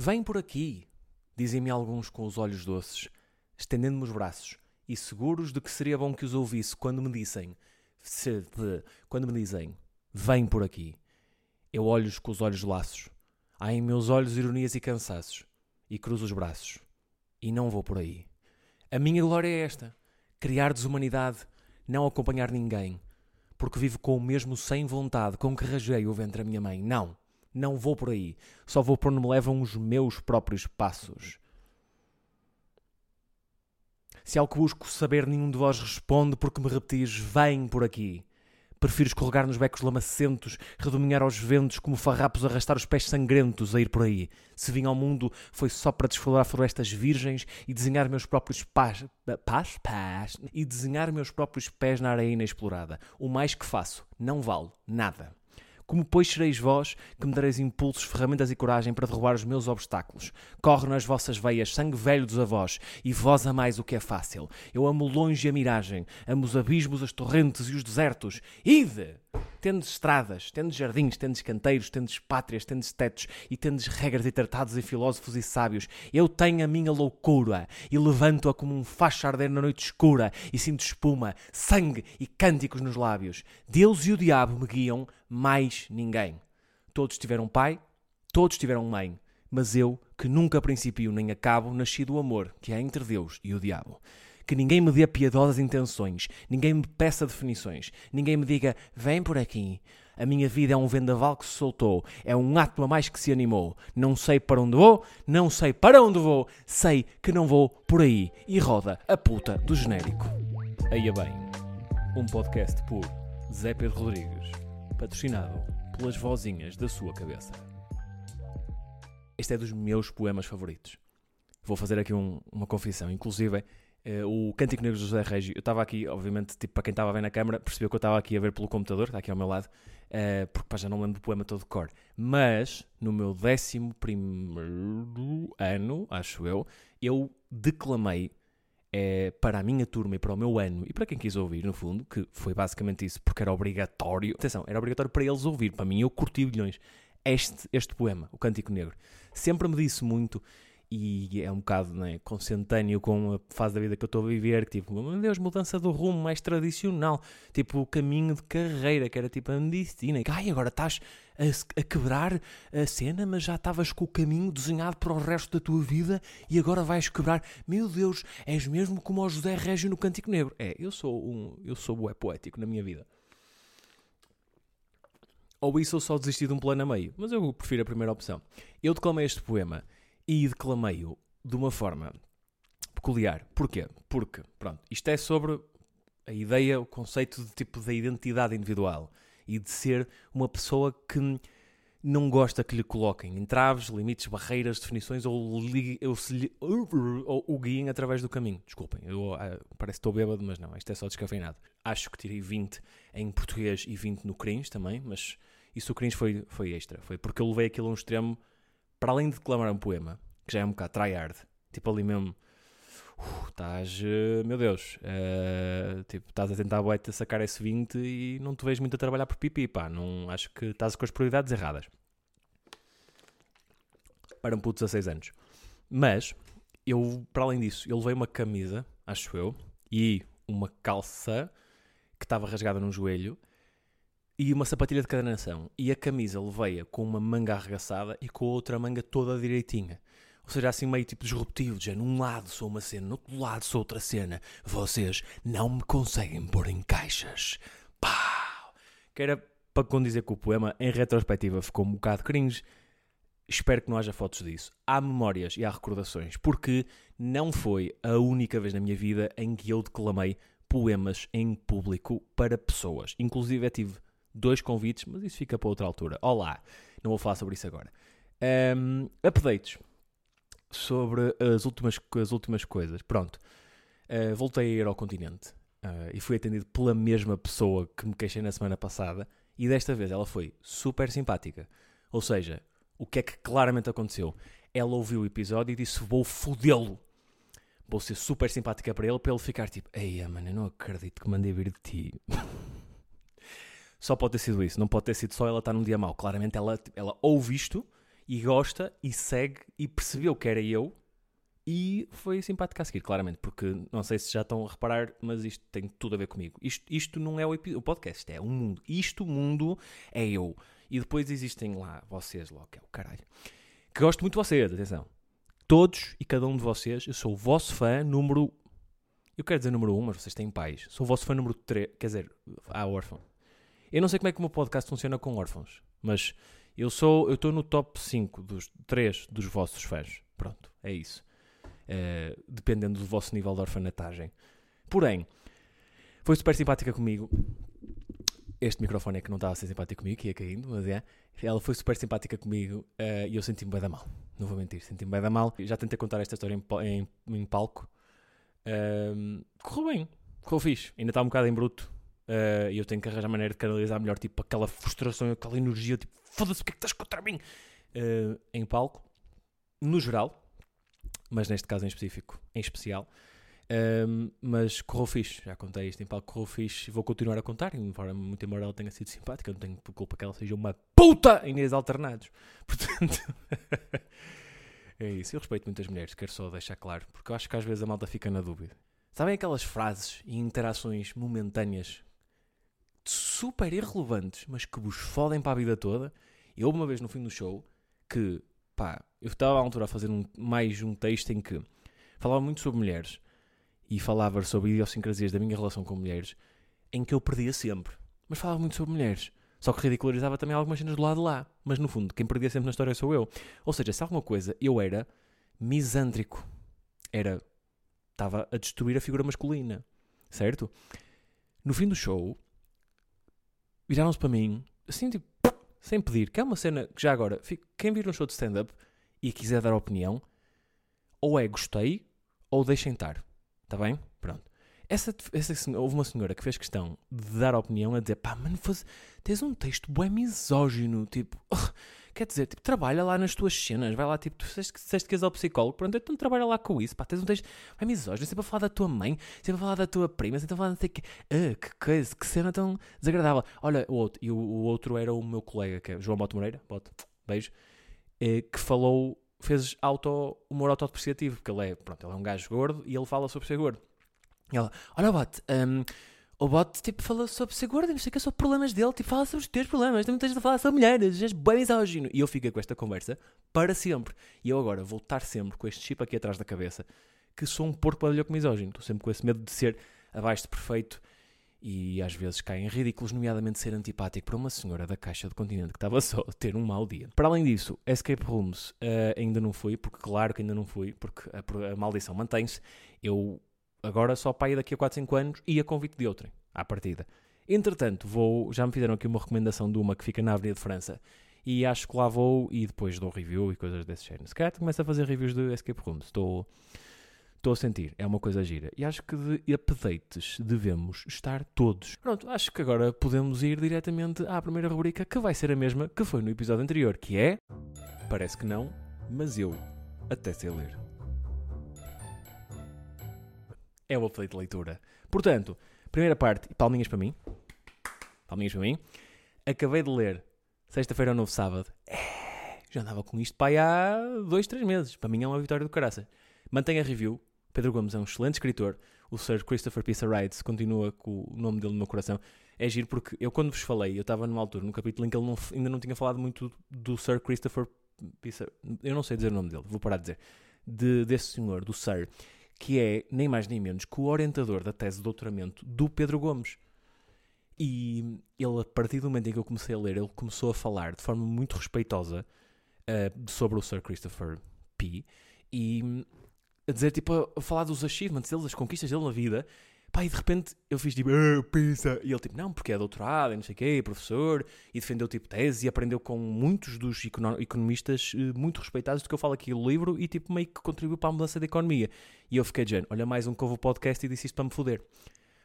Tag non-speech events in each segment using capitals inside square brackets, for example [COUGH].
Vem por aqui, dizem-me alguns com os olhos doces, estendendo-me os braços, e seguros de que seria bom que os ouvisse quando me dissem, quando me dizem, vem por aqui. Eu olho-os com os olhos laços. Há em meus olhos ironias e cansaços. E cruzo os braços. E não vou por aí. A minha glória é esta: criar desumanidade, não acompanhar ninguém. Porque vivo com o mesmo sem vontade com que rajei o ventre da minha mãe. Não, não vou por aí. Só vou por onde me levam os meus próprios passos. Se ao que busco saber nenhum de vós responde porque me repetis, vem por aqui. Prefiro escorregar nos becos lamacentos, redominhar aos ventos como farrapos arrastar os pés sangrentos a ir por aí. Se vim ao mundo foi só para desflorar florestas virgens e desenhar meus próprios pás, pás, pás, e desenhar meus próprios pés na areia inexplorada. O mais que faço não vale nada. Como pois sereis vós que me dareis impulsos, ferramentas e coragem para derrubar os meus obstáculos? Corre nas vossas veias sangue velho dos avós, e vós amais o que é fácil. Eu amo longe a miragem, amo os abismos, as torrentes e os desertos. Ide! tendes estradas, tendes jardins, tendes canteiros, tendes pátrias, tendes tetos e tendes regras e tratados e filósofos e sábios. Eu tenho a minha loucura e levanto-a como um facho arder na noite escura e sinto espuma, sangue e cânticos nos lábios. Deus e o diabo me guiam, mais ninguém. Todos tiveram pai, todos tiveram mãe, mas eu, que nunca principio nem acabo, nasci do amor que é entre Deus e o diabo que ninguém me dê piedosas intenções, ninguém me peça definições, ninguém me diga vem por aqui. A minha vida é um vendaval que se soltou, é um ato a mais que se animou. Não sei para onde vou, não sei para onde vou, sei que não vou por aí. E roda a puta do genérico. Aí é bem, um podcast por Zé Pedro Rodrigues, patrocinado pelas vozinhas da sua cabeça. Este é dos meus poemas favoritos. Vou fazer aqui um, uma confissão, inclusive Uh, o Cântico Negro de José Régio, eu estava aqui, obviamente, tipo, para quem estava a ver na câmara, percebeu que eu estava aqui a ver pelo computador, está aqui ao meu lado, uh, porque pá, já não lembro do poema todo de cor. Mas, no meu décimo primeiro ano, acho eu, eu declamei é, para a minha turma e para o meu ano, e para quem quis ouvir, no fundo, que foi basicamente isso, porque era obrigatório, atenção, era obrigatório para eles ouvir, para mim eu curti bilhões, este, este poema, o Cântico Negro. Sempre me disse muito e é um bocado né, com a fase da vida que eu estou a viver, que tipo, meu Deus, mudança do rumo mais tradicional, tipo o caminho de carreira, que era tipo a medicina, e ai, agora estás a, a, quebrar a cena, mas já estavas com o caminho desenhado para o resto da tua vida e agora vais quebrar, meu Deus, és mesmo como o José Régio no Cântico Negro. É, eu sou um, eu sou bué poético na minha vida. Ou isso eu só desisti de um plano a meio, mas eu prefiro a primeira opção. Eu declamei este poema e declamei-o de uma forma peculiar. Porquê? Porque, pronto, isto é sobre a ideia, o conceito de tipo da identidade individual e de ser uma pessoa que não gosta que lhe coloquem entraves, limites, barreiras, definições ou, li, ou, se, ou o guiem através do caminho. Desculpem, eu ah, parece que estou bêbado, mas não, isto é só descafeinado. Acho que tirei 20 em português e 20 no cringe também, mas isso o cringe foi, foi extra. Foi porque eu levei aquilo a um extremo para além de declamar um poema, que já é um bocado tryhard, tipo ali mesmo, uh, estás, uh, meu Deus, uh, tipo, estás a tentar boete sacar esse 20 e não te vejo muito a trabalhar por pipi, pá, não, acho que estás com as prioridades erradas. Para um puto de 16 anos. Mas, eu, para além disso, eu levei uma camisa, acho eu, e uma calça que estava rasgada no joelho e uma sapatilha de cada nação. E a camisa levei-a com uma manga arregaçada e com a outra manga toda direitinha. Ou seja, assim meio tipo disruptivo, já num lado sou uma cena, no outro lado sou outra cena. Vocês não me conseguem pôr em caixas. Pau! Que era para condizer que o poema, em retrospectiva, ficou um bocado cringe. Espero que não haja fotos disso. Há memórias e há recordações, porque não foi a única vez na minha vida em que eu declamei poemas em público para pessoas. Inclusive, eu tive dois convites, mas isso fica para outra altura. Olá, não vou falar sobre isso agora. Um, updates sobre as últimas, as últimas coisas. Pronto, uh, voltei a ir ao continente uh, e fui atendido pela mesma pessoa que me queixei na semana passada e desta vez ela foi super simpática. Ou seja, o que é que claramente aconteceu? Ela ouviu o episódio e disse: Vou fodê-lo. Vou ser super simpática para ele, para ele ficar tipo: Ei, mano, eu não acredito que mandei vir de ti. [LAUGHS] Só pode ter sido isso, não pode ter sido só ela estar num dia mau. Claramente ela, ela ouve isto e gosta e segue e percebeu que era eu e foi simpática a seguir, claramente, porque não sei se já estão a reparar, mas isto tem tudo a ver comigo. Isto, isto não é o, o podcast, é um mundo. Isto, mundo, é eu. E depois existem lá vocês, logo, que é o caralho. Que gosto muito de vocês, atenção. Todos e cada um de vocês, eu sou o vosso fã número. Eu quero dizer número um, mas vocês têm pais. Sou o vosso fã número 3, quer dizer, há órfão. Eu não sei como é que o meu podcast funciona com órfãos, mas eu sou, eu estou no top 5 dos 3 dos vossos fãs. Pronto, é isso. Uh, dependendo do vosso nível de orfanatagem. Porém, foi super simpática comigo. Este microfone é que não estava a ser simpático comigo, que ia caindo, mas é. Ela foi super simpática comigo uh, e eu senti-me bem da mal. Não vou mentir, senti-me bem da mal. Já tentei contar esta história em, em, em palco. Uh, correu bem, correu fixe. Ainda está um bocado em bruto, Uh, e eu tenho que arranjar maneira de canalizar melhor, tipo, aquela frustração, aquela energia, tipo, foda-se, o que é que estás contra mim? Uh, em palco, no geral, mas neste caso em específico, em especial. Uh, mas correu fixe, já contei isto em palco, correu fixe vou continuar a contar, embora muito embora ela tenha sido simpática, não tenho culpa que ela seja uma puta em dias alternados. [LAUGHS] Portanto, [LAUGHS] é isso. Eu respeito muitas mulheres, quero só deixar claro, porque eu acho que às vezes a malta fica na dúvida. Sabem aquelas frases e interações momentâneas super irrelevantes, mas que vos fodem para a vida toda. E houve uma vez no fim do show que, pá, eu estava à altura a fazer um, mais um texto em que falava muito sobre mulheres e falava sobre idiosincrasias da minha relação com mulheres, em que eu perdia sempre. Mas falava muito sobre mulheres. Só que ridicularizava também algumas cenas do lado de lá. Mas no fundo, quem perdia sempre na história sou eu. Ou seja, se alguma coisa, eu era misândrico. Era. Estava a destruir a figura masculina. Certo? No fim do show, viraram-se para mim, assim, tipo, sem pedir, que é uma cena que já agora, quem vir um show de stand-up e quiser dar opinião, ou é gostei, ou deixem estar. Está bem? Pronto. Essa, essa, houve uma senhora que fez questão de dar opinião a dizer, pá, mano, tens um texto bué misógino, tipo, uh, [LAUGHS] Quer dizer, tipo, trabalha lá nas tuas cenas, vai lá, tipo, tu disseste, que és ao psicólogo, pronto, então trabalha lá com isso, pá, tens um texto, vai misógino, sempre a falar da tua mãe, sempre a falar da tua prima, sempre a falar de que, ah, que coisa, que cena tão desagradável. Olha, o outro, e o, o outro era o meu colega, que é João Moto Moreira, bote, beijo, eh, que falou, fez auto, humor autodepreciativo, porque ele é, pronto, ele é um gajo gordo e ele fala sobre ser gordo. E ela, olha, bote, um, o bot, tipo, fala sobre ser gordo, não sei o que, sobre problemas dele, tipo, fala sobre os teus problemas, também tens de falar sobre mulheres, és bem misógino. E eu fico com esta conversa para sempre. E eu agora vou estar sempre com este chip aqui atrás da cabeça, que sou um porco com misógino. Estou sempre com esse medo de ser abaixo de perfeito e às vezes caem em ridículos, nomeadamente ser antipático para uma senhora da Caixa do Continente que estava [LAUGHS] só a ter um mau dia. Para além disso, Escape Rooms uh, ainda não fui, porque claro que ainda não fui, porque a, a maldição mantém-se. Eu agora só para ir daqui a 4, 5 anos e a convite de outrem, à partida. Entretanto, vou, já me fizeram aqui uma recomendação de uma que fica na Avenida de França e acho que lá vou e depois dou review e coisas desse género. Se calhar começo a fazer reviews de Escape Rooms, estou, estou a sentir, é uma coisa gira. E acho que de updates devemos estar todos. Pronto, acho que agora podemos ir diretamente à primeira rubrica que vai ser a mesma que foi no episódio anterior, que é... Parece que não, mas eu até sei ler é o update de leitura. Portanto, primeira parte, palminhas para mim. Palminhas para mim. Acabei de ler Sexta-feira ao Novo Sábado. É, já andava com isto aí há dois, três meses. Para mim é uma vitória do caraça. Mantenha a review. Pedro Gomes é um excelente escritor. O Sir Christopher Pisa Rides continua com o nome dele no meu coração. É giro porque eu, quando vos falei, eu estava numa altura, num capítulo em que ele não, ainda não tinha falado muito do Sir Christopher Pisa. Eu não sei dizer o nome dele, vou parar de dizer. De, desse senhor, do Sir que é nem mais nem menos que o orientador da tese de doutoramento do Pedro Gomes. E ele, a partir do momento em que eu comecei a ler, ele começou a falar de forma muito respeitosa uh, sobre o Sir Christopher P. E a dizer, tipo, a falar dos achievements dele, das conquistas dele na vida. Pá, e de repente eu fiz tipo, ah, pensa. E ele tipo, não, porque é doutorado, e não sei o quê, professor, e defendeu tipo tese e aprendeu com muitos dos economistas uh, muito respeitados do que eu falo aqui no livro e tipo meio que contribuiu para a mudança da economia. E eu fiquei dizendo, olha mais um que houve o podcast e disse isto para me foder.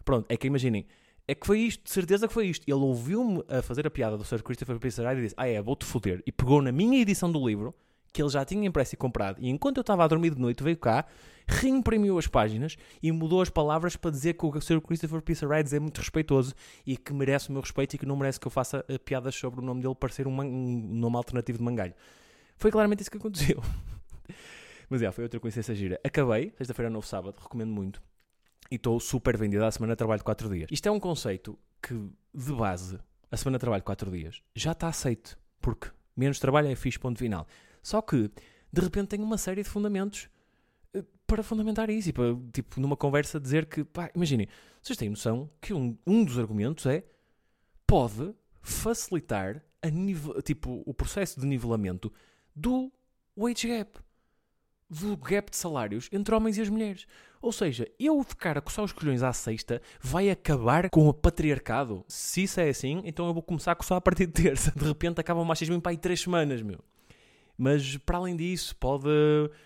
Pronto, é que imaginem, é que foi isto, de certeza que foi isto. Ele ouviu-me a fazer a piada do Sr. Christopher Pissarelli e disse, ah é, vou-te foder. E pegou na minha edição do livro que ele já tinha impresso e comprado, e enquanto eu estava a dormir de noite, veio cá, reimprimiu as páginas e mudou as palavras para dizer que o Sr. Christopher Pizza Rides é muito respeitoso e que merece o meu respeito e que não merece que eu faça eh, piadas sobre o nome dele parecer um, um nome alternativo de mangalho. Foi claramente isso que aconteceu. [LAUGHS] Mas é, foi outra coincidência gira. Acabei, sexta-feira, novo sábado, recomendo muito. E estou super vendido à semana de trabalho de 4 dias. Isto é um conceito que, de base, a semana de trabalho de 4 dias já está aceito. Porque menos trabalho é fixe, ponto final. Só que, de repente, tem uma série de fundamentos eh, para fundamentar isso. E para, tipo, numa conversa, dizer que, pá, imaginem, vocês têm noção que um, um dos argumentos é pode facilitar a nive, tipo, o processo de nivelamento do wage gap, do gap de salários entre homens e as mulheres. Ou seja, eu ficar a coçar os colhões à sexta vai acabar com o patriarcado. Se isso é assim, então eu vou começar a coçar a partir de terça. De repente acaba o machismo em pai três semanas, meu. Mas para além disso, pode,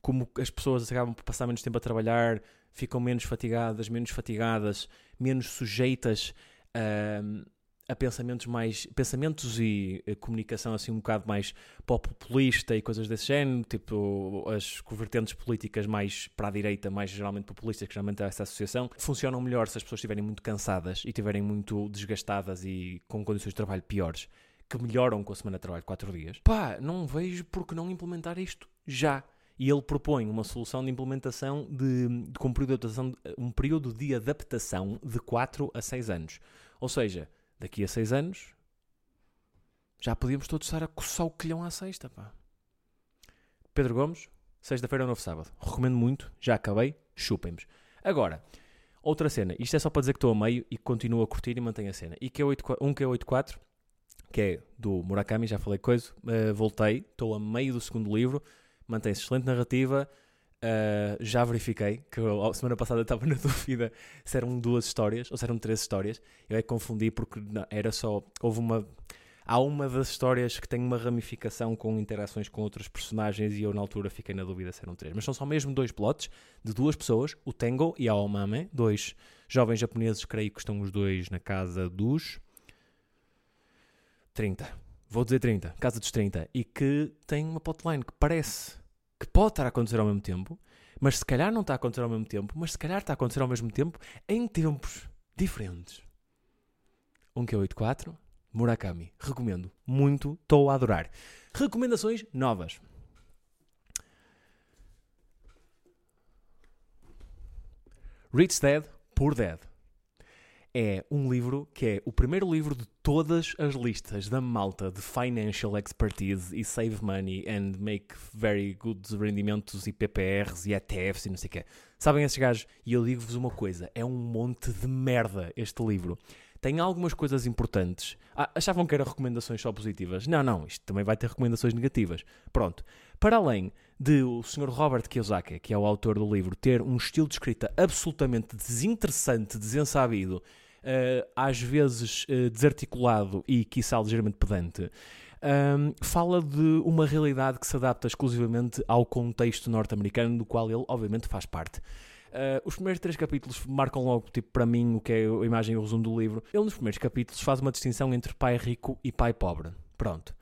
como as pessoas acabam por passar menos tempo a trabalhar, ficam menos fatigadas, menos fatigadas, menos sujeitas a a pensamentos mais pensamentos e eh, comunicação assim um bocado mais populista e coisas desse género, tipo as vertentes políticas mais para a direita, mais geralmente populistas, que geralmente é essa associação, funcionam melhor se as pessoas estiverem muito cansadas e estiverem muito desgastadas e com condições de trabalho piores, que melhoram com a semana de trabalho de 4 dias. Pá, não vejo por que não implementar isto já. E ele propõe uma solução de implementação de, de, com um período de, adaptação, um período de adaptação de 4 a 6 anos. Ou seja, daqui a seis anos já podíamos todos estar a coçar o quilhão à sexta, pá. Pedro Gomes, sexta-feira é novo sábado. Recomendo muito, já acabei, chupem-me. Agora, outra cena, isto é só para dizer que estou a meio e continuo a curtir e mantenho a cena. E que é 8, um que é 84, que é do Murakami, já falei coisa, uh, voltei, estou a meio do segundo livro, mantém-se excelente narrativa, Uh, já verifiquei que a semana passada estava na [LAUGHS] dúvida se eram duas histórias ou se eram três histórias. Eu é que confundi porque não, era só. Houve uma. Há uma das histórias que tem uma ramificação com interações com outros personagens e eu na altura fiquei na dúvida se eram três. Mas são só mesmo dois plots de duas pessoas, o Tengo e a Omame, dois jovens japoneses, creio que estão os dois na casa dos 30. Vou dizer 30, casa dos 30. E que tem uma plotline que parece que pode estar a acontecer ao mesmo tempo, mas se calhar não está a acontecer ao mesmo tempo, mas se calhar está a acontecer ao mesmo tempo em tempos diferentes. 1Q84, Murakami. Recomendo. Muito, estou a adorar. Recomendações novas. Rich Dead, Poor Dead é um livro que é o primeiro livro de todas as listas da malta de financial expertise e save money and make very good rendimentos e PPRs e ETFs e não sei o quê. Sabem esses gajos? E eu digo-vos uma coisa: é um monte de merda este livro. Tem algumas coisas importantes. Ah, achavam que eram recomendações só positivas? Não, não, isto também vai ter recomendações negativas. Pronto. Para além de o Sr. Robert Kiyosaki, que é o autor do livro, ter um estilo de escrita absolutamente desinteressante, desensabido uh, às vezes uh, desarticulado e, quiçá, ligeiramente pedante, um, fala de uma realidade que se adapta exclusivamente ao contexto norte-americano, do qual ele, obviamente, faz parte. Uh, os primeiros três capítulos marcam logo, tipo, para mim, o que é a imagem e o resumo do livro. Ele, nos primeiros capítulos, faz uma distinção entre pai rico e pai pobre. Pronto.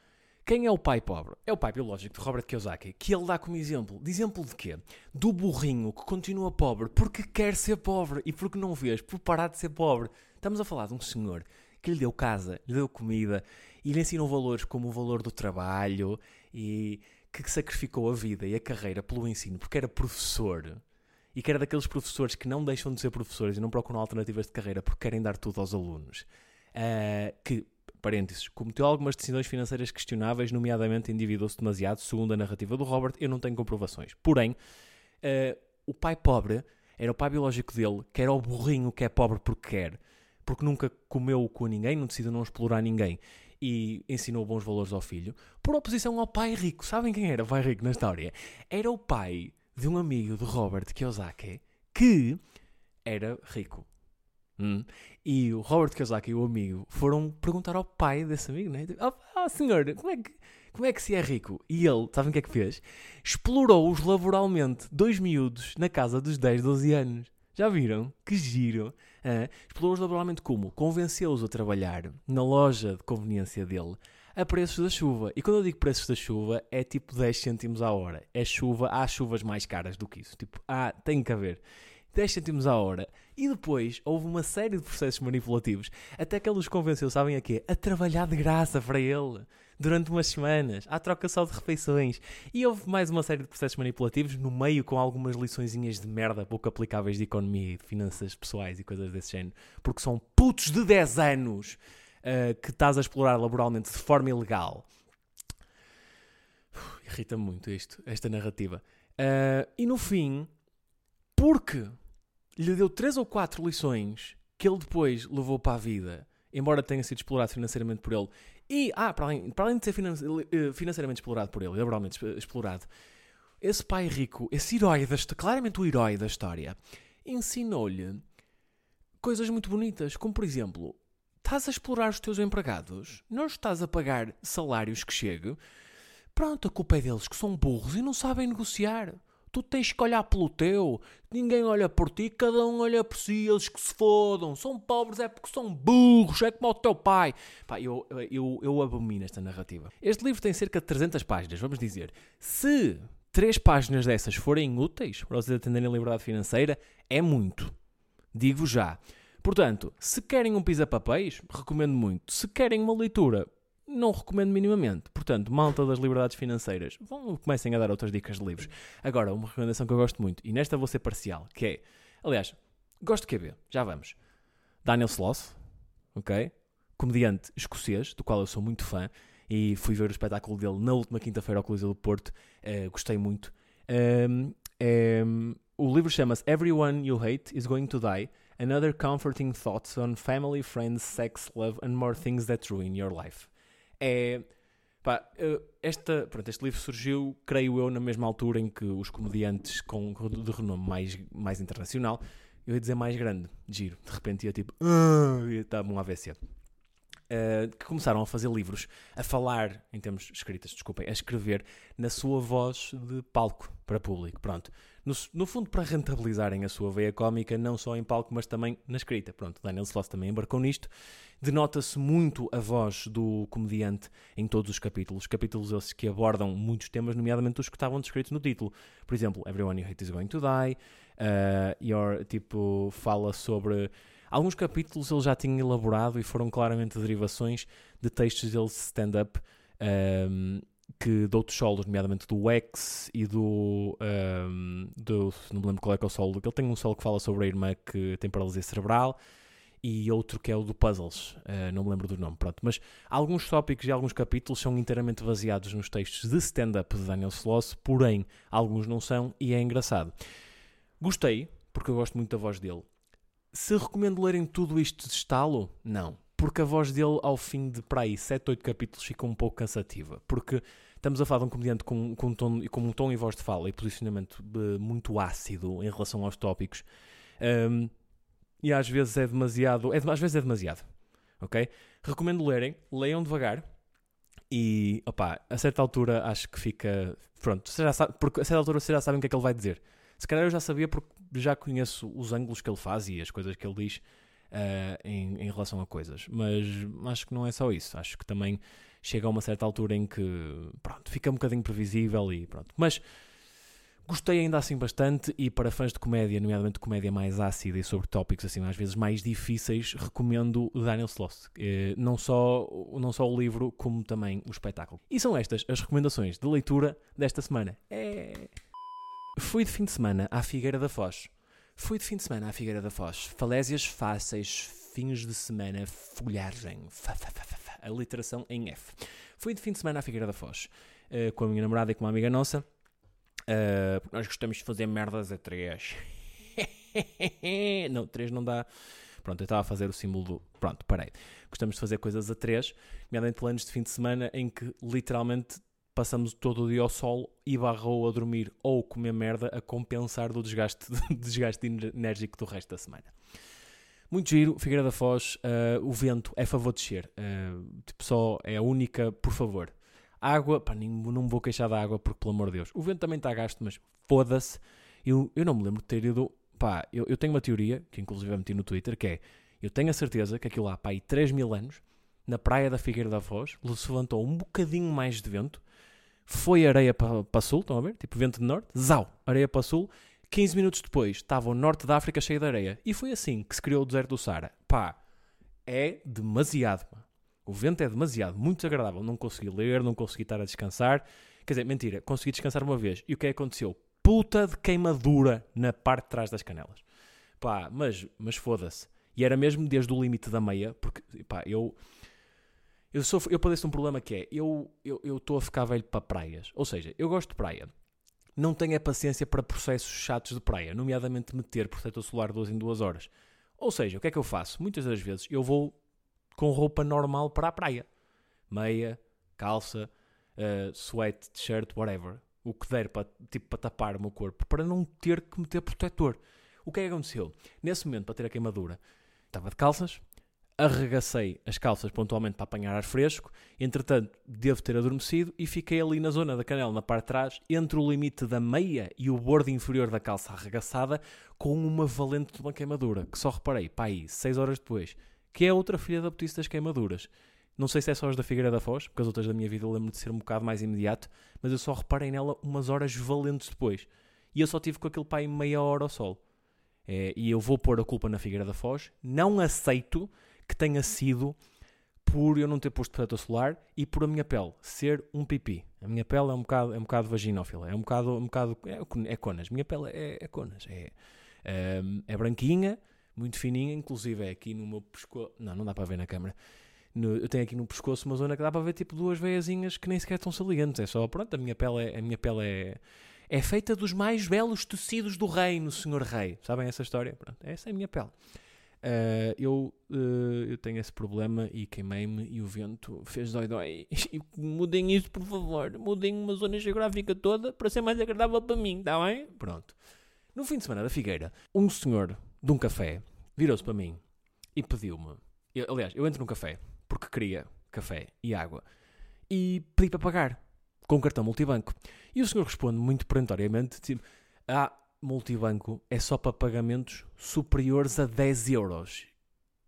Quem é o pai pobre? É o pai biológico de Robert Kiyosaki, que ele dá como exemplo. De exemplo de quê? Do burrinho que continua pobre porque quer ser pobre e porque não vês por parar de ser pobre. Estamos a falar de um senhor que lhe deu casa, lhe deu comida e lhe ensinou valores como o valor do trabalho e que sacrificou a vida e a carreira pelo ensino porque era professor e que era daqueles professores que não deixam de ser professores e não procuram alternativas de carreira porque querem dar tudo aos alunos. Uh, que, parênteses, cometeu algumas decisões financeiras questionáveis, nomeadamente endividou-se demasiado, segundo a narrativa do Robert, eu não tenho comprovações. Porém, uh, o pai pobre era o pai biológico dele, que era o burrinho que é pobre porque quer porque nunca comeu com ninguém, não decidiu não explorar ninguém e ensinou bons valores ao filho, por oposição ao pai rico. Sabem quem era o pai rico na história? Era o pai de um amigo de Robert Kiyosaki que era rico. Hum. E o Robert Kiyosaki e o amigo foram perguntar ao pai desse amigo, né? Oh, oh, senhor, como é, que, como é que se é rico? E ele, sabem o que é que fez? Explorou-os laboralmente, dois miúdos, na casa dos 10, 12 anos. Já viram? Que giro! Explorou-os laboralmente como? Convenceu-os a trabalhar na loja de conveniência dele a preços da chuva. E quando eu digo preços da chuva, é tipo 10 cêntimos à hora. É chuva, há chuvas mais caras do que isso. Tipo, ah, tem que haver. 10 cêntimos à hora. E depois houve uma série de processos manipulativos até que ele os convenceu, sabem a quê? A trabalhar de graça para ele. durante umas semanas, à troca só de refeições. E houve mais uma série de processos manipulativos no meio com algumas liçõezinhas de merda pouco aplicáveis de economia e de finanças pessoais e coisas desse género. Porque são putos de 10 anos uh, que estás a explorar laboralmente de forma ilegal. Irrita-me muito isto, esta narrativa. Uh, e no fim, porque lhe deu três ou quatro lições que ele depois levou para a vida, embora tenha sido explorado financeiramente por ele, e, ah, para além, para além de ser eh, financeiramente explorado por ele, laboralmente explorado, esse pai rico, esse herói, da, claramente o herói da história, ensinou-lhe coisas muito bonitas, como por exemplo, estás a explorar os teus empregados, não estás a pagar salários que chegue, pronto, a culpa é deles que são burros e não sabem negociar. Tu tens que olhar pelo teu, ninguém olha por ti, cada um olha por si, eles que se fodam, são pobres é porque são burros, é como o teu pai. Pá, eu, eu, eu abomino esta narrativa. Este livro tem cerca de 300 páginas, vamos dizer. Se três páginas dessas forem úteis para vocês atenderem a liberdade financeira, é muito. Digo já. Portanto, se querem um pisa-papéis, recomendo muito. Se querem uma leitura não recomendo minimamente. Portanto, malta das liberdades financeiras, vão, comecem a dar outras dicas de livros. Agora, uma recomendação que eu gosto muito, e nesta vou ser parcial, que é, aliás, gosto de QB, já vamos. Daniel Sloss, ok? Comediante escocês, do qual eu sou muito fã, e fui ver o espetáculo dele na última quinta-feira ao Coliseu do Porto, uh, gostei muito. Um, um, o livro chama-se Everyone You Hate is Going to Die, Another Comforting Thoughts on Family, Friends, Sex, Love and More Things That Ruin Your Life é. Pá, esta, pronto, este livro surgiu, creio eu, na mesma altura em que os comediantes com, de renome mais, mais internacional, eu ia dizer mais grande, giro, de repente ia tipo, uh, ia estar um AVC. Uh, que começaram a fazer livros, a falar, em termos escritas, desculpem, a escrever na sua voz de palco para público. Pronto. No, no fundo, para rentabilizarem a sua veia cómica, não só em palco, mas também na escrita. Pronto, Daniel Sloss também embarcou nisto denota-se muito a voz do comediante em todos os capítulos. Capítulos esses que abordam muitos temas, nomeadamente os que estavam descritos no título. Por exemplo, Everyone You Hate Is Going to Die. Uh, your, tipo, fala sobre... Alguns capítulos ele já tinha elaborado e foram claramente derivações de textos dele stand-up um, que de outros solos, nomeadamente do X e do, um, do. Não me lembro qual é que é o solo. Ele tem um solo que fala sobre a irmã que tem paralisia cerebral e outro que é o do Puzzles, uh, não me lembro do nome, pronto. Mas alguns tópicos e alguns capítulos são inteiramente baseados nos textos de stand-up de Daniel Sloss, porém alguns não são e é engraçado. Gostei, porque eu gosto muito da voz dele. Se recomendo lerem tudo isto de estalo? Não. Porque a voz dele, ao fim de para aí 7, 8 capítulos, fica um pouco cansativa. Porque estamos a falar de um comediante com, com, um, tom, com um tom e voz de fala e posicionamento uh, muito ácido em relação aos tópicos. Um, e às vezes é demasiado. É, às vezes é demasiado. Ok? Recomendo lerem, leiam devagar. E, opá, a certa altura acho que fica. Pronto, já sabe, porque a certa altura vocês já sabem o que é que ele vai dizer. Se calhar eu já sabia porque já conheço os ângulos que ele faz e as coisas que ele diz uh, em, em relação a coisas. Mas acho que não é só isso. Acho que também chega a uma certa altura em que, pronto, fica um bocadinho previsível e pronto. Mas Gostei ainda assim bastante e para fãs de comédia, nomeadamente comédia mais ácida e sobre tópicos assim às vezes mais difíceis, recomendo Daniel Sloss. Eh, não só, não só o livro, como também o espetáculo. E são estas as recomendações de leitura desta semana. É... Fui de fim de semana à Figueira da Foz. Fui de fim de semana à Figueira da Foz. Falésias fáceis, fins de semana, folhagem. A literação em F. Fui de fim de semana à Figueira da Foz. Uh, com a minha namorada e com uma amiga nossa. Uh, nós gostamos de fazer merdas a três. [LAUGHS] não, três não dá. Pronto, eu estava a fazer o símbolo do. Pronto, parei. Gostamos de fazer coisas a três, nomeadamente planos de fim de semana em que literalmente passamos todo o dia ao sol e barra ou a dormir ou comer merda a compensar do desgaste, [LAUGHS] do desgaste enérgico do resto da semana. Muito giro, Figueira da Foz, uh, o vento é favor de descer. Uh, tipo, só é a única, por favor. Água, pá, nem, não vou queixar da água porque, pelo amor de Deus, o vento também está a gasto, mas foda-se. Eu, eu não me lembro de ter ido. Pá, eu, eu tenho uma teoria, que inclusive eu meti no Twitter, que é: eu tenho a certeza que aquilo lá, pá, aí 3 mil anos, na praia da Figueira da Foz, levantou um bocadinho mais de vento, foi areia para, para sul, estão a ver? Tipo vento de norte, zau, areia para sul. 15 minutos depois estava o norte da África cheio de areia. E foi assim que se criou o deserto do Saara. Pá, é demasiado. O vento é demasiado, muito desagradável. Não consegui ler, não consegui estar a descansar. Quer dizer, mentira, consegui descansar uma vez. E o que é que aconteceu? Puta de queimadura na parte de trás das canelas. Pá, mas, mas foda-se. E era mesmo desde o limite da meia, porque, pá, eu. Eu, eu padeço um problema que é, eu estou eu, eu a ficar velho para praias. Ou seja, eu gosto de praia. Não tenho a paciência para processos chatos de praia, nomeadamente meter protetor solar duas em duas horas. Ou seja, o que é que eu faço? Muitas das vezes eu vou com roupa normal para a praia. Meia, calça, uh, sweat, t-shirt, whatever. O que der para, tipo, para tapar o meu corpo, para não ter que meter protetor. O que é que aconteceu? Nesse momento, para ter a queimadura, estava de calças, arregacei as calças pontualmente para apanhar ar fresco, entretanto, devo ter adormecido e fiquei ali na zona da canela, na parte de trás, entre o limite da meia e o bordo inferior da calça arregaçada, com uma valente de uma queimadura, que só reparei, pá aí, 6 horas depois, que é outra filha da petista das queimaduras. Não sei se é só as da Figueira da Foz, porque as outras da minha vida lembro de ser um bocado mais imediato, mas eu só reparei nela umas horas valentes depois. E eu só tive com aquele pai meia hora ao sol. É, e eu vou pôr a culpa na Figueira da Foz. Não aceito que tenha sido por eu não ter posto protetor solar e por a minha pele ser um pipi. A minha pele é um bocado, é um bocado vaginófila, é um bocado, um bocado é, é conas. Minha pele é, é conas, é, é, é, branquinha, muito fininha, inclusive é aqui no meu pescoço. Não, não dá para ver na câmera. No, eu tenho aqui no pescoço uma zona que dá para ver tipo duas veiazinhas que nem sequer estão salientes. É só, pronto, a minha pele é, a minha pele é, é feita dos mais belos tecidos do reino, senhor rei. Sabem essa história? Pronto, essa é a minha pele. Uh, eu, uh, eu tenho esse problema e queimei-me e o vento fez dói-dói. [LAUGHS] Mudem isso, por favor. Mudem uma zona geográfica toda para ser mais agradável para mim, está bem? Pronto. No fim de semana da Figueira, um senhor de um café virou-se para mim e pediu-me. Aliás, eu entro num café porque queria café e água e pedi para pagar com cartão multibanco. E o senhor responde muito perentoriamente: tipo, Ah, multibanco é só para pagamentos superiores a 10 euros.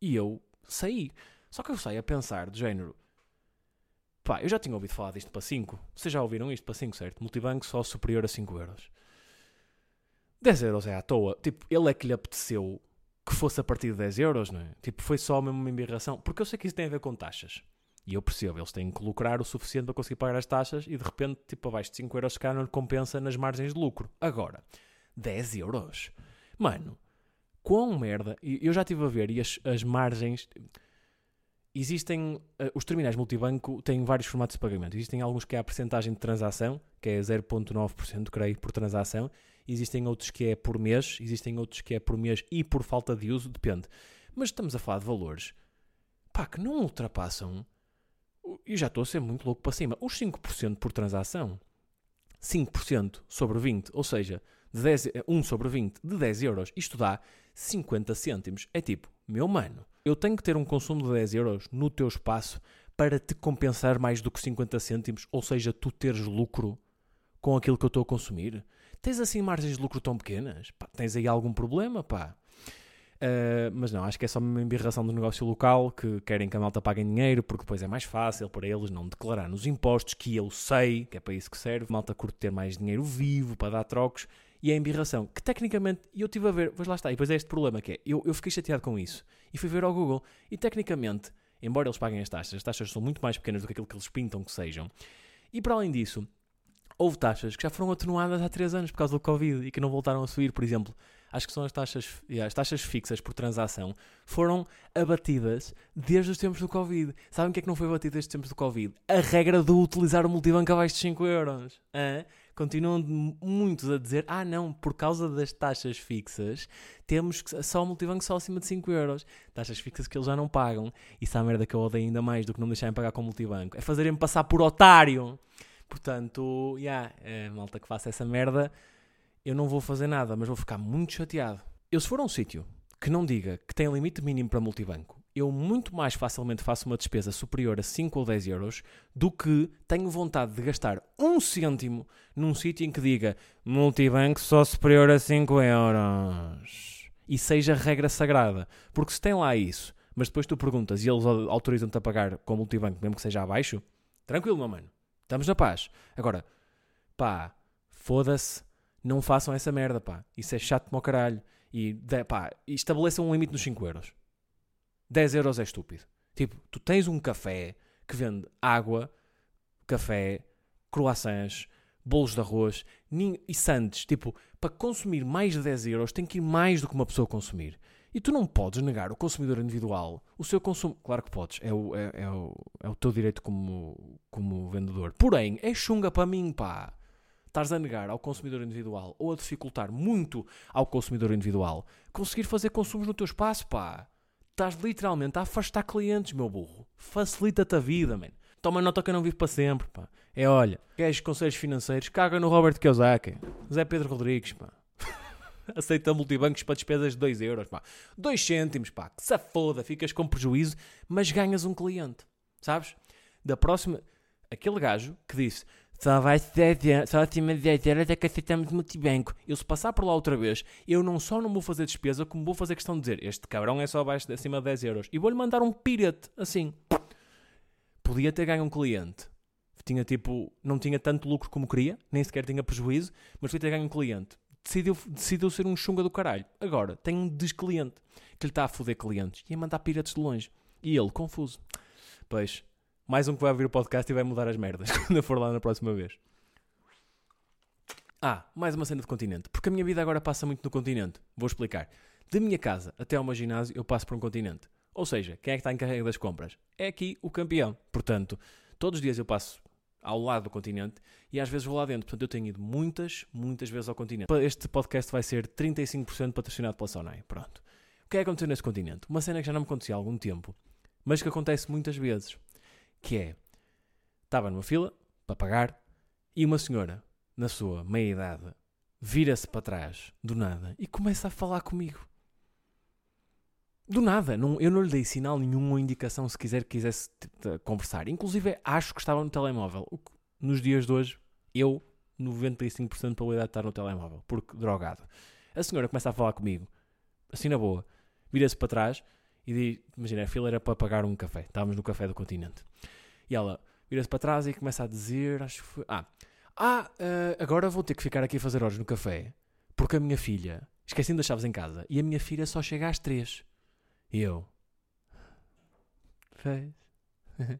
E eu saí. Só que eu saí a pensar, de género, pá, eu já tinha ouvido falar disto para 5. Vocês já ouviram isto para 5, certo? Multibanco só superior a 5 euros. 10 euros é à toa. Tipo, ele é que lhe apeteceu que fosse a partir de 10 euros, não é? Tipo, foi só mesmo uma embirração. Porque eu sei que isso tem a ver com taxas. E eu percebo, eles têm que lucrar o suficiente para conseguir pagar as taxas e de repente, tipo, abaixo de 5 euros, se calhar não lhe compensa nas margens de lucro. Agora, 10 euros. Mano, quão merda. Eu já estive a ver e as, as margens. Existem. Uh, os terminais multibanco têm vários formatos de pagamento. Existem alguns que é a percentagem de transação, que é 0,9%, creio, por transação. Existem outros que é por mês. Existem outros que é por mês e por falta de uso, depende. Mas estamos a falar de valores. Pá, que não ultrapassam. E já estou a ser muito louco para cima. Os 5% por transação. 5% sobre 20. Ou seja, de 10, 1 sobre 20 de 10 euros, isto dá 50 cêntimos. É tipo, meu mano, eu tenho que ter um consumo de 10 euros no teu espaço para te compensar mais do que 50 cêntimos, ou seja, tu teres lucro com aquilo que eu estou a consumir. Tens assim margens de lucro tão pequenas? Pá, tens aí algum problema, pá? Uh, mas não, acho que é só uma embirração do negócio local que querem que a malta pague dinheiro porque depois é mais fácil para eles não declarar nos impostos, que eu sei que é para isso que serve. Malta curte ter mais dinheiro vivo para dar trocos e a embirração, que tecnicamente, eu estive a ver, pois lá está, e depois é este problema que é, eu, eu fiquei chateado com isso, e fui ver ao Google, e tecnicamente, embora eles paguem as taxas, as taxas são muito mais pequenas do que aquilo que eles pintam que sejam, e para além disso, houve taxas que já foram atenuadas há 3 anos por causa do Covid e que não voltaram a subir, por exemplo, acho que são as taxas, as taxas fixas por transação, foram abatidas desde os tempos do Covid. Sabem o que é que não foi abatido desde os tempos do Covid? A regra de utilizar o multibanco abaixo de 5 euros. Hã? Continuam muitos a dizer: ah, não, por causa das taxas fixas, temos que, só o multibanco só acima de 5 euros. Taxas fixas que eles já não pagam. Isso é a merda que eu odeio ainda mais do que não deixarem pagar com o multibanco. É fazerem-me passar por otário. Portanto, yeah, é, malta que faça essa merda, eu não vou fazer nada, mas vou ficar muito chateado. Eu, se for a um sítio que não diga que tem limite mínimo para multibanco eu muito mais facilmente faço uma despesa superior a 5 ou 10 euros do que tenho vontade de gastar um cêntimo num sítio em que diga multibanco só superior a 5 euros. E seja regra sagrada. Porque se tem lá isso, mas depois tu perguntas e eles autorizam-te a pagar com multibanco, mesmo que seja abaixo, tranquilo, meu mano. Estamos na paz. Agora, pá, foda-se, não façam essa merda, pá. Isso é chato como caralho. E, pá, estabeleçam um limite nos 5 euros. 10 euros é estúpido. Tipo, tu tens um café que vende água, café, croissants, bolos de arroz e sandes. Tipo, para consumir mais de 10 euros tem que ir mais do que uma pessoa consumir. E tu não podes negar o consumidor individual o seu consumo. Claro que podes, é o, é, é o, é o teu direito como, como vendedor. Porém, é chunga para mim, pá. Estás a negar ao consumidor individual ou a dificultar muito ao consumidor individual conseguir fazer consumos no teu espaço, pá. Estás literalmente a afastar clientes, meu burro. Facilita-te a vida, man. Toma nota que eu não vivo para sempre, pá. É olha, queres conselhos financeiros? Caga no Robert Kiyosaki. Zé Pedro Rodrigues, pá. [LAUGHS] Aceita multibancos para despesas de 2 euros, pá. 2 cêntimos, pá. Que se foda, ficas com prejuízo, mas ganhas um cliente. Sabes? Da próxima... Aquele gajo que disse só vai 10 euros, só acima de 10 euros é que aceitamos multibanco. Eu se passar por lá outra vez, eu não só não vou fazer despesa, como vou fazer questão de dizer, este cabrão é só abaixo, acima de 10 euros. E vou-lhe mandar um pirate, assim. Podia ter ganho um cliente. Tinha tipo, não tinha tanto lucro como queria, nem sequer tinha prejuízo, mas podia ter ganho um cliente. Decidiu, decidiu ser um chunga do caralho. Agora, tem um descliente, que lhe está a foder clientes e a mandar pirates de longe. E ele, confuso. Pois, mais um que vai ouvir o podcast e vai mudar as merdas [LAUGHS] quando eu for lá na próxima vez. Ah, mais uma cena de continente. Porque a minha vida agora passa muito no continente. Vou explicar. Da minha casa até ao meu ginásio eu passo por um continente. Ou seja, quem é que está encarregue das compras? É aqui o campeão. Portanto, todos os dias eu passo ao lado do continente e às vezes vou lá dentro. Portanto, eu tenho ido muitas, muitas vezes ao continente. Este podcast vai ser 35% patrocinado pela Sonai. Pronto. O que é que aconteceu nesse continente? Uma cena que já não me acontecia há algum tempo, mas que acontece muitas vezes que é, estava numa fila para pagar e uma senhora, na sua meia-idade, vira-se para trás, do nada, e começa a falar comigo. Do nada, não, eu não lhe dei sinal nenhum ou indicação se quiser que quisesse conversar. Inclusive, acho que estava no telemóvel. Nos dias de hoje, eu, 95% de probabilidade de estar no telemóvel, porque drogado. A senhora começa a falar comigo, assim na boa, vira-se para trás e diz: Imagina, a fila era para pagar um café. Estávamos no café do continente. E ela vira-se para trás e começa a dizer: Acho que foi. Ah, ah uh, agora vou ter que ficar aqui a fazer horas no café porque a minha filha. Esqueci-me das chaves em casa e a minha filha só chega às três. E eu. Fez. [LAUGHS]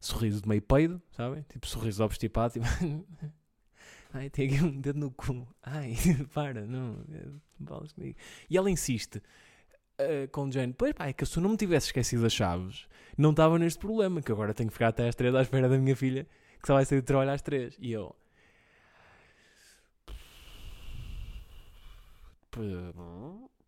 sorriso de meio peido, sabem? Tipo sorriso obstipado. Tipo... [LAUGHS] Ai, tem aqui um dedo no cu. Ai, [LAUGHS] para, não. E ela insiste uh, com o Jane, pois pá, é que se eu não me tivesse esquecido as chaves, não estava neste problema, que agora tenho que ficar até às 3 à espera da minha filha, que só vai sair de trabalho às 3. E eu.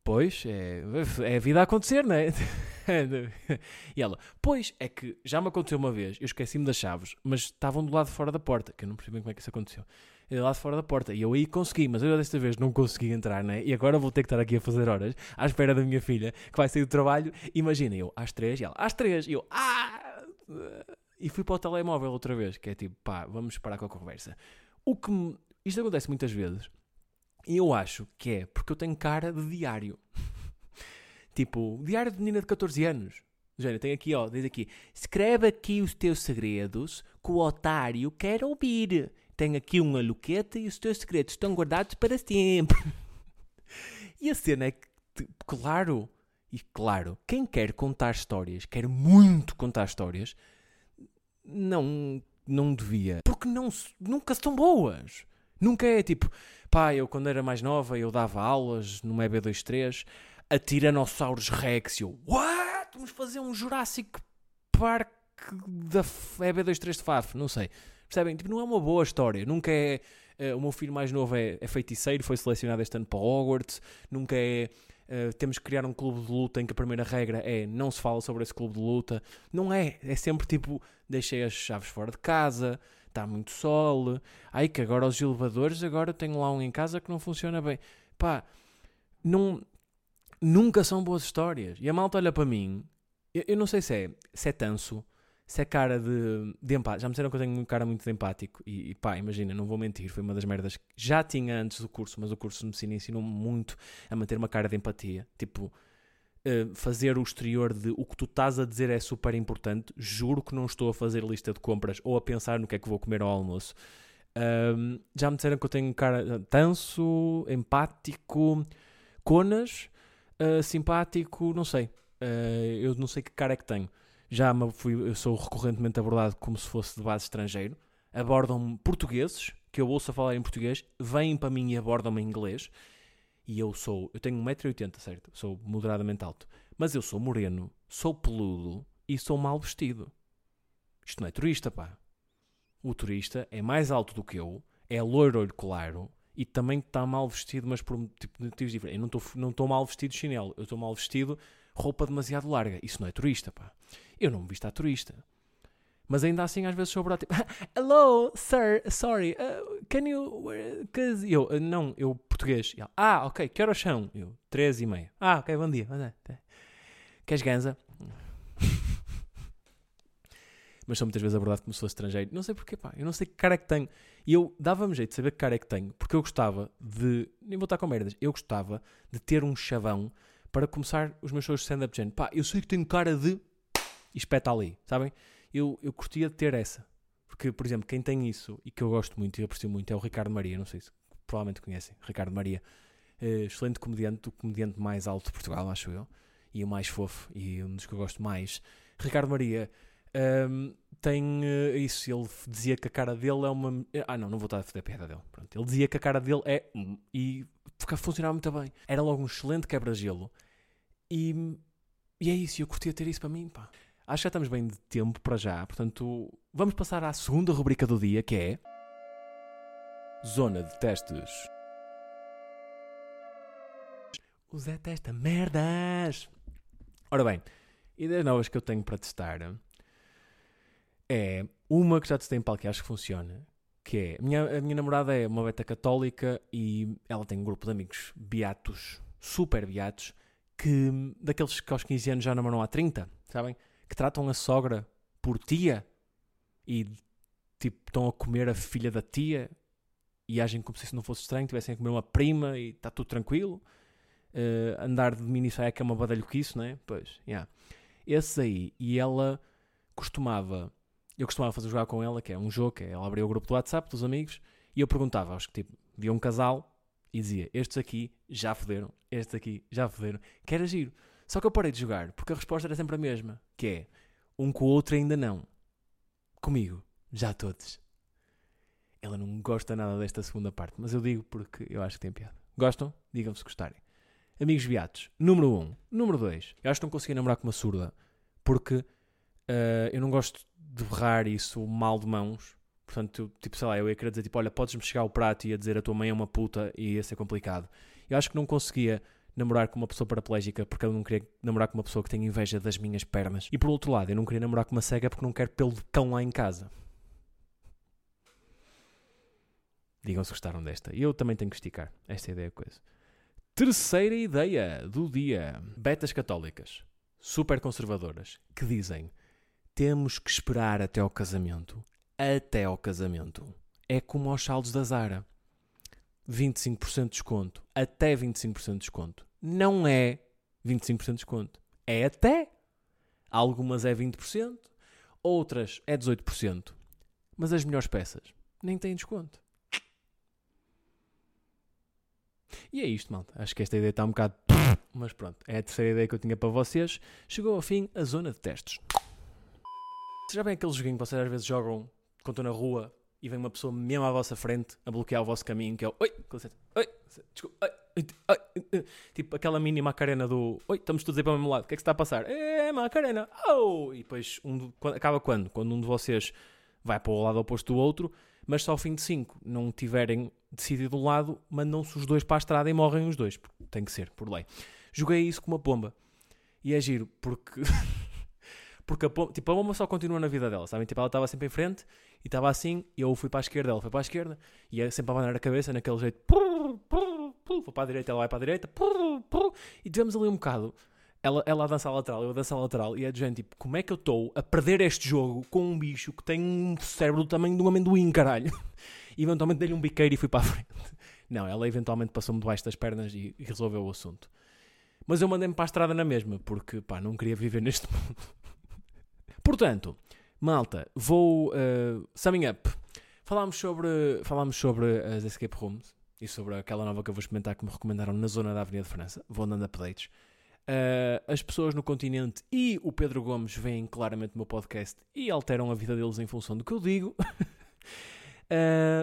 Pois, é, é a vida a acontecer, não é? [LAUGHS] e ela, pois, é que já me aconteceu uma vez, eu esqueci-me das chaves, mas estavam do lado fora da porta, que eu não percebi como é que isso aconteceu lá de fora da porta. E eu aí consegui, mas eu desta vez não consegui entrar, né? E agora vou ter que estar aqui a fazer horas à espera da minha filha que vai sair do trabalho. Imagina, eu às três e ela às três. E eu, ah! E fui para o telemóvel outra vez, que é tipo, pá, vamos parar com a conversa. O que me... Isto acontece muitas vezes. E eu acho que é porque eu tenho cara de diário. [LAUGHS] tipo, diário de menina de 14 anos. Género, tem aqui, ó, diz aqui: escreve aqui os teus segredos que o otário quer ouvir tem aqui uma luqueta e os teus segredos estão guardados para sempre. [LAUGHS] e a cena é que, claro, e claro, quem quer contar histórias, quer muito contar histórias, não, não devia. Porque não, nunca são boas. Nunca é tipo, pá, eu quando era mais nova eu dava aulas numa EB23 a Tiranossauros Rex e eu, what? Vamos fazer um Jurassic Park da EB23 de Faf, não sei. Percebem? Tipo, não é uma boa história. Nunca é. Uh, o meu filho mais novo é, é, feiticeiro, foi selecionado este ano para Hogwarts. Nunca é. Uh, temos que criar um clube de luta em que a primeira regra é não se fala sobre esse clube de luta. Não é. É sempre tipo: deixei as chaves fora de casa, está muito sol. Ai que agora os elevadores, agora tenho lá um em casa que não funciona bem. Pá, não, nunca são boas histórias. E a malta olha para mim. Eu, eu não sei se é, se é tanso se é cara de, de empático. Já me disseram que eu tenho um cara muito empático. E, e, pá, imagina, não vou mentir, foi uma das merdas que já tinha antes do curso, mas o curso de medicina ensinou-me muito a manter uma cara de empatia. Tipo, uh, fazer o exterior de o que tu estás a dizer é super importante. Juro que não estou a fazer lista de compras ou a pensar no que é que vou comer ao almoço. Já me disseram que eu tenho um cara tanso, empático, conas, uh, simpático, não sei. Eu não sei que cara é que tenho. Já fui, eu sou recorrentemente abordado como se fosse de base estrangeiro. Abordam-me portugueses, que eu ouço a falar em português, vêm para mim e abordam-me em inglês. E eu sou, eu tenho 1,80m, certo? Sou moderadamente alto. Mas eu sou moreno, sou peludo e sou mal vestido. Isto não é turista, pá. O turista é mais alto do que eu, é loiro olho claro e também está mal vestido, mas por tipo, motivos diferentes. Eu não estou não mal vestido de chinelo, eu estou mal vestido roupa demasiado larga. Isso não é turista, pá. Eu não me visto a turista. Mas ainda assim, às vezes sou tipo, [LAUGHS] Hello, sir, sorry, uh, can you. Cause eu, uh, não, eu português. Ah, ok, que horas são? Eu, três e meia. Ah, ok, bom dia. Queres ganza? [LAUGHS] Mas sou muitas vezes abordado como se fosse estrangeiro. Não sei porquê, pá. Eu não sei que cara é que tenho. E eu dava-me jeito de saber que cara é que tenho. Porque eu gostava de. Nem vou estar com merdas. Eu gostava de ter um chavão para começar os meus shows de stand-up gen. Pá, eu sei que tenho cara de. E espeta ali, sabem? Eu, eu curtia de ter essa. Porque, por exemplo, quem tem isso e que eu gosto muito e aprecio muito é o Ricardo Maria. Não sei se provavelmente conhecem. Ricardo Maria. Uh, excelente comediante, o comediante mais alto de Portugal, acho eu. E o mais fofo. E um dos que eu gosto mais. Ricardo Maria. Um, tem uh, isso. Ele dizia que a cara dele é uma. Ah, não, não vou estar a fazer a piada dele. Pronto. Ele dizia que a cara dele é. E funcionava muito bem. Era logo um excelente quebra-gelo. E, e é isso. Eu curtia ter isso para mim, pá. Acho que já estamos bem de tempo para já. Portanto, vamos passar à segunda rubrica do dia que é. Zona de testes. O Zé testa merdas. Ora bem, ideias novas que eu tenho para testar é uma que já testei em palco e acho que funciona, que é, a minha, a minha namorada é uma beta católica e ela tem um grupo de amigos beatos, super beatos, que daqueles que aos 15 anos já namoram há 30, sabem? Que tratam a sogra por tia e tipo estão a comer a filha da tia e agem como se isso não fosse estranho, tivessem a comer uma prima e está tudo tranquilo. Uh, andar de mini é que é uma badalho que isso, né? Pois, yeah. Esse aí, e ela costumava eu costumava fazer jogar com ela, que é um jogo, que é, ela abria o grupo do WhatsApp dos amigos, e eu perguntava aos que tipo, via um casal e dizia: Estes aqui já foderam, estes aqui já foderam, que era giro. Só que eu parei de jogar, porque a resposta era sempre a mesma, que é um com o outro ainda não. Comigo, já todos. Ela não gosta nada desta segunda parte, mas eu digo porque eu acho que tem piada. Gostam? Digam-me se gostarem. Amigos viados, número 1. Um. Número 2. Eu acho que não consegui namorar com uma surda, porque uh, eu não gosto de berrar isso mal de mãos. Portanto, tipo, sei lá, eu ia querer dizer, tipo, olha, podes-me chegar ao prato e ia dizer a tua mãe é uma puta e ia ser complicado. Eu acho que não conseguia namorar com uma pessoa paraplégica porque eu não queria namorar com uma pessoa que tem inveja das minhas pernas. E por outro lado, eu não queria namorar com uma cega porque não quero pelo de cão lá em casa. Digam se gostaram desta. E eu também tenho que esticar. Esta é a ideia coisa. Terceira ideia do dia. Betas católicas. Super conservadoras. Que dizem temos que esperar até ao casamento. Até ao casamento. É como aos saldos da Zara. 25% de desconto. Até 25% de desconto. Não é 25% de desconto. É até. Algumas é 20%, outras é 18%. Mas as melhores peças nem têm desconto. E é isto, malta. Acho que esta ideia está um bocado. Mas pronto, é a terceira ideia que eu tinha para vocês. Chegou ao fim a zona de testes. Já bem aquele joguinho que vocês às vezes jogam quando estão na rua e vem uma pessoa mesmo à vossa frente a bloquear o vosso caminho, que é o Oi, oi, desculpa, oi, oi, tipo aquela mini macarena do Oi, estamos todos aí para o mesmo lado, o que é que se está a passar? É, macarena, oh! E depois um, acaba quando? Quando um de vocês vai para o lado oposto do outro, mas só ao fim de cinco não tiverem decidido um lado, mandam-se os dois para a estrada e morrem os dois, tem que ser, por lei. Joguei isso com uma pomba e é giro, porque. [LAUGHS] Porque a tipo, a pomba só continua na vida dela, sabem? Tipo, ela estava sempre em frente e estava assim, e eu fui para a esquerda, ela foi para a esquerda, e é sempre a abanar a cabeça naquele jeito, vou para a direita, ela vai para a direita, e tivemos ali um bocado, ela, ela a dançar lateral, eu a dançar lateral, e é de gente, tipo, como é que eu estou a perder este jogo com um bicho que tem um cérebro do tamanho de um amendoim, caralho? E [LAUGHS] eventualmente dei-lhe um biqueiro e fui para a frente. [LAUGHS] Não, ela eventualmente passou-me debaixo das pernas e, e resolveu o assunto. Mas eu mandei-me para a estrada na mesma, porque, pá, não queria viver neste [LAUGHS] mundo. Portanto, malta, vou uh, summing up. Falámos sobre, falámos sobre as escape rooms e sobre aquela nova que eu vou experimentar que me recomendaram na zona da Avenida de França. Vou dando updates. Uh, as pessoas no continente e o Pedro Gomes veem claramente o meu podcast e alteram a vida deles em função do que eu digo.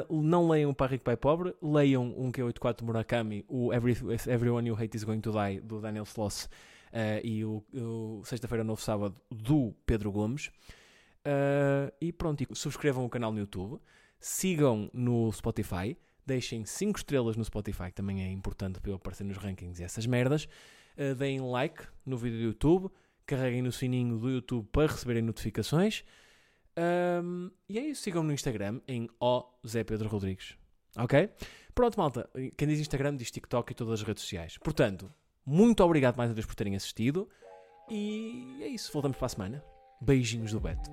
Uh, [LAUGHS] não leiam o Pai Rico Pai Pobre, leiam um Q84 Murakami, o Every, Everyone You Hate Is Going to Die, do Daniel Sloss, uh, e o, o Sexta-feira, Novo Sábado, do Pedro Gomes. Uh, e pronto, e subscrevam o canal no YouTube, sigam no Spotify, deixem 5 estrelas no Spotify, que também é importante para eu aparecer nos rankings e essas merdas. deem like no vídeo do YouTube, carreguem no sininho do YouTube para receberem notificações. Um, e é isso, sigam no Instagram em O Zé Pedro Rodrigues. Ok? Pronto, malta. Quem diz Instagram diz TikTok e todas as redes sociais. Portanto, muito obrigado mais uma vez por terem assistido. E é isso, voltamos para a semana. Beijinhos do Beto.